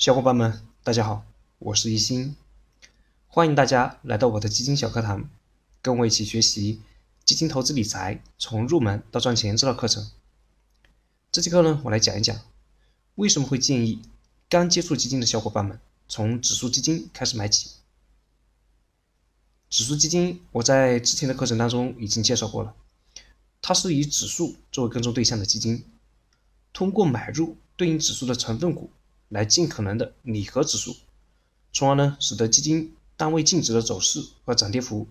小伙伴们，大家好，我是一心，欢迎大家来到我的基金小课堂，跟我一起学习基金投资理财从入门到赚钱这套课程。这节课呢，我来讲一讲为什么会建议刚接触基金的小伙伴们从指数基金开始买起。指数基金我在之前的课程当中已经介绍过了，它是以指数作为跟踪对象的基金，通过买入对应指数的成分股。来尽可能的拟合指数，从而呢使得基金单位净值的走势和涨跌幅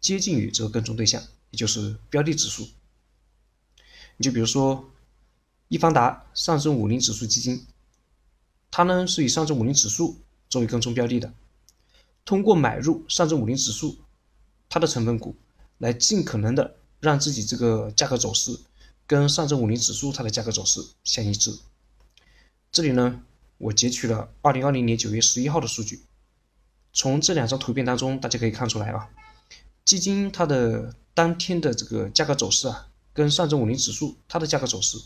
接近于这个跟踪对象，也就是标的指数。你就比如说易方达上证五零指数基金，它呢是以上证五零指数作为跟踪标的的，通过买入上证五零指数它的成分股，来尽可能的让自己这个价格走势跟上证五零指数它的价格走势相一致。这里呢。我截取了二零二零年九月十一号的数据，从这两张图片当中，大家可以看出来啊，基金它的当天的这个价格走势啊，跟上证五零指数它的价格走势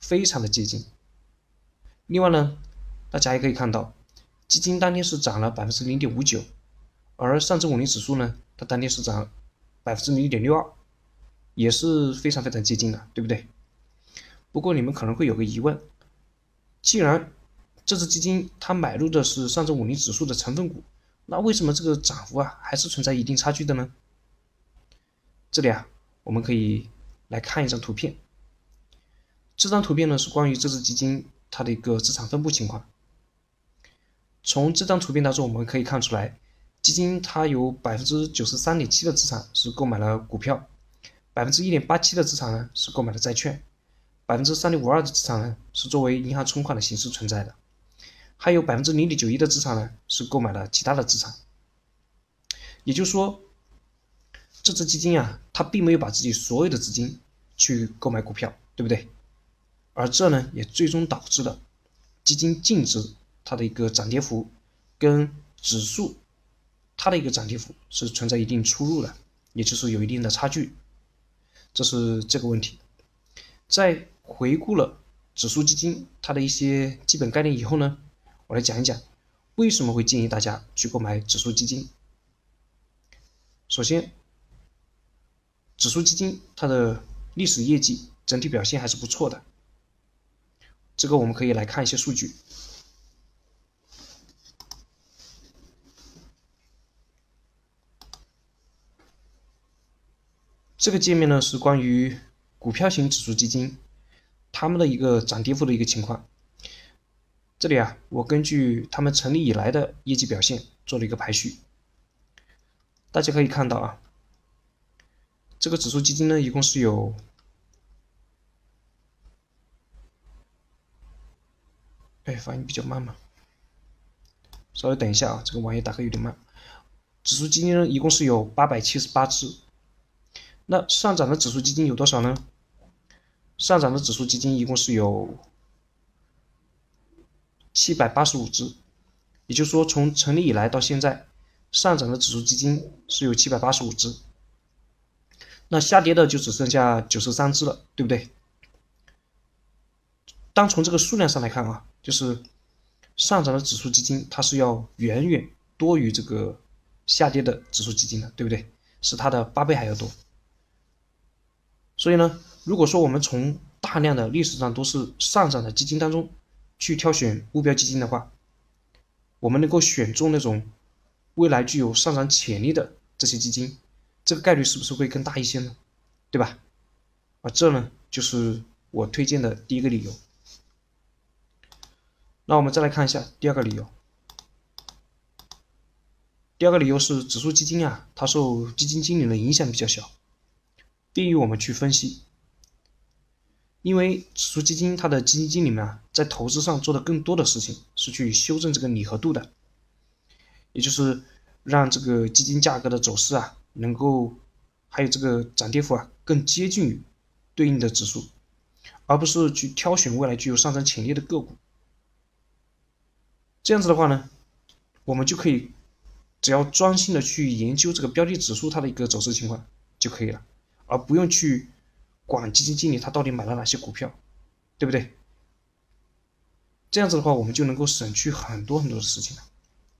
非常的接近。另外呢，大家还可以看到，基金当天是涨了百分之零点五九，而上证五零指数呢，它当天是涨百分之零点六二，也是非常非常接近的，对不对？不过你们可能会有个疑问，既然这支基金它买入的是上证五零指数的成分股，那为什么这个涨幅啊还是存在一定差距的呢？这里啊，我们可以来看一张图片。这张图片呢是关于这支基金它的一个资产分布情况。从这张图片当中我们可以看出来，基金它有百分之九十三点七的资产是购买了股票，百分之一点八七的资产呢是购买了债券，百分之三点五二的资产呢是作为银行存款的形式存在的。还有百分之零点九一的资产呢，是购买了其他的资产。也就是说，这只基金啊，它并没有把自己所有的资金去购买股票，对不对？而这呢，也最终导致了基金净值它的一个涨跌幅跟指数它的一个涨跌幅是存在一定出入的，也就是有一定的差距。这是这个问题。在回顾了指数基金它的一些基本概念以后呢？我来讲一讲，为什么会建议大家去购买指数基金。首先，指数基金它的历史业绩整体表现还是不错的，这个我们可以来看一些数据。这个界面呢是关于股票型指数基金，它们的一个涨跌幅的一个情况。这里啊，我根据他们成立以来的业绩表现做了一个排序。大家可以看到啊，这个指数基金呢，一共是有，哎，反应比较慢嘛，稍微等一下啊，这个网页打开有点慢。指数基金呢，一共是有八百七十八只。那上涨的指数基金有多少呢？上涨的指数基金一共是有。七百八十五只，也就是说，从成立以来到现在，上涨的指数基金是有七百八十五只，那下跌的就只剩下九十三只了，对不对？单从这个数量上来看啊，就是上涨的指数基金它是要远远多于这个下跌的指数基金的，对不对？是它的八倍还要多。所以呢，如果说我们从大量的历史上都是上涨的基金当中，去挑选目标基金的话，我们能够选中那种未来具有上涨潜力的这些基金，这个概率是不是会更大一些呢？对吧？啊，这呢就是我推荐的第一个理由。那我们再来看一下第二个理由。第二个理由是指数基金啊，它受基金经理的影响比较小，便于我们去分析。因为指数基金它的基金经理们啊，在投资上做的更多的事情是去修正这个拟合度的，也就是让这个基金价格的走势啊，能够还有这个涨跌幅啊，更接近于对应的指数，而不是去挑选未来具有上涨潜力的个股。这样子的话呢，我们就可以只要专心的去研究这个标的指数它的一个走势情况就可以了，而不用去。管基金经理他到底买了哪些股票，对不对？这样子的话，我们就能够省去很多很多的事情，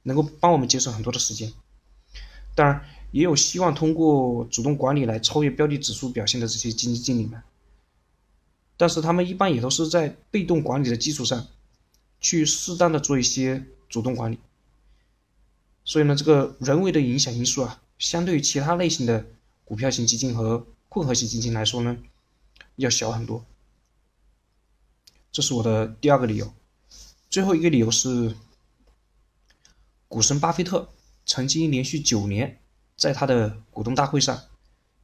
能够帮我们节省很多的时间。当然，也有希望通过主动管理来超越标的指数表现的这些基金经理们，但是他们一般也都是在被动管理的基础上，去适当的做一些主动管理。所以呢，这个人为的影响因素啊，相对于其他类型的股票型基金和混合型基金来说呢，要小很多。这是我的第二个理由。最后一个理由是，股神巴菲特。曾经连续九年在他的股东大会上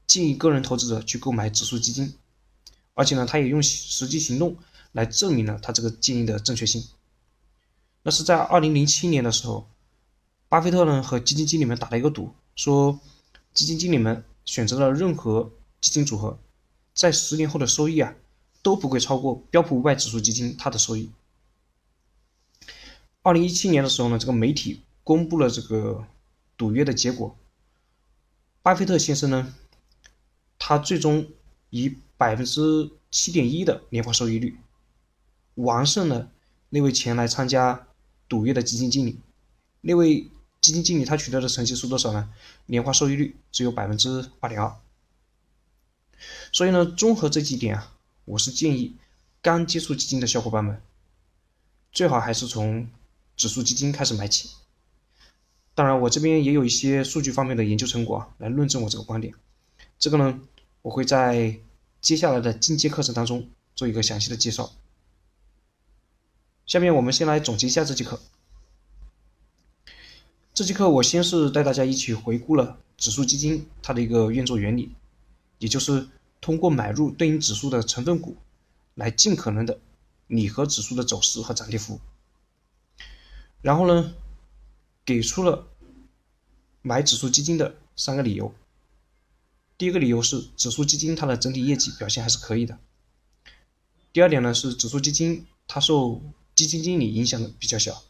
建议个人投资者去购买指数基金，而且呢，他也用实际行动来证明了他这个建议的正确性。那是在二零零七年的时候，巴菲特呢和基金经理们打了一个赌，说基金经理们选择了任何基金组合，在十年后的收益啊都不会超过标普五百指数基金它的收益。二零一七年的时候呢，这个媒体公布了这个。赌约的结果，巴菲特先生呢，他最终以百分之七点一的年化收益率完胜了那位前来参加赌约的基金经理。那位基金经理他取得的成绩是多少呢？年化收益率只有百分之二点二。所以呢，综合这几点啊，我是建议刚接触基金的小伙伴们，最好还是从指数基金开始买起。当然，我这边也有一些数据方面的研究成果来论证我这个观点。这个呢，我会在接下来的进阶课程当中做一个详细的介绍。下面我们先来总结一下这节课。这节课我先是带大家一起回顾了指数基金它的一个运作原理，也就是通过买入对应指数的成分股，来尽可能的拟合指数的走势和涨跌幅。然后呢？给出了买指数基金的三个理由。第一个理由是指数基金它的整体业绩表现还是可以的。第二点呢是指数基金它受基金经理影响的比较小，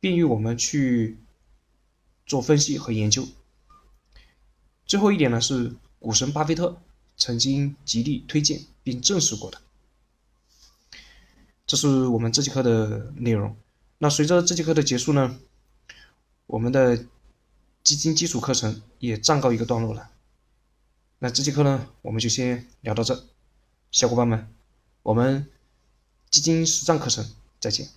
便于我们去做分析和研究。最后一点呢是股神巴菲特曾经极力推荐并证实过的。这是我们这节课的内容。那随着这节课的结束呢？我们的基金基础课程也暂告一个段落了。那这节课呢，我们就先聊到这，小伙伴们，我们基金实战课程再见。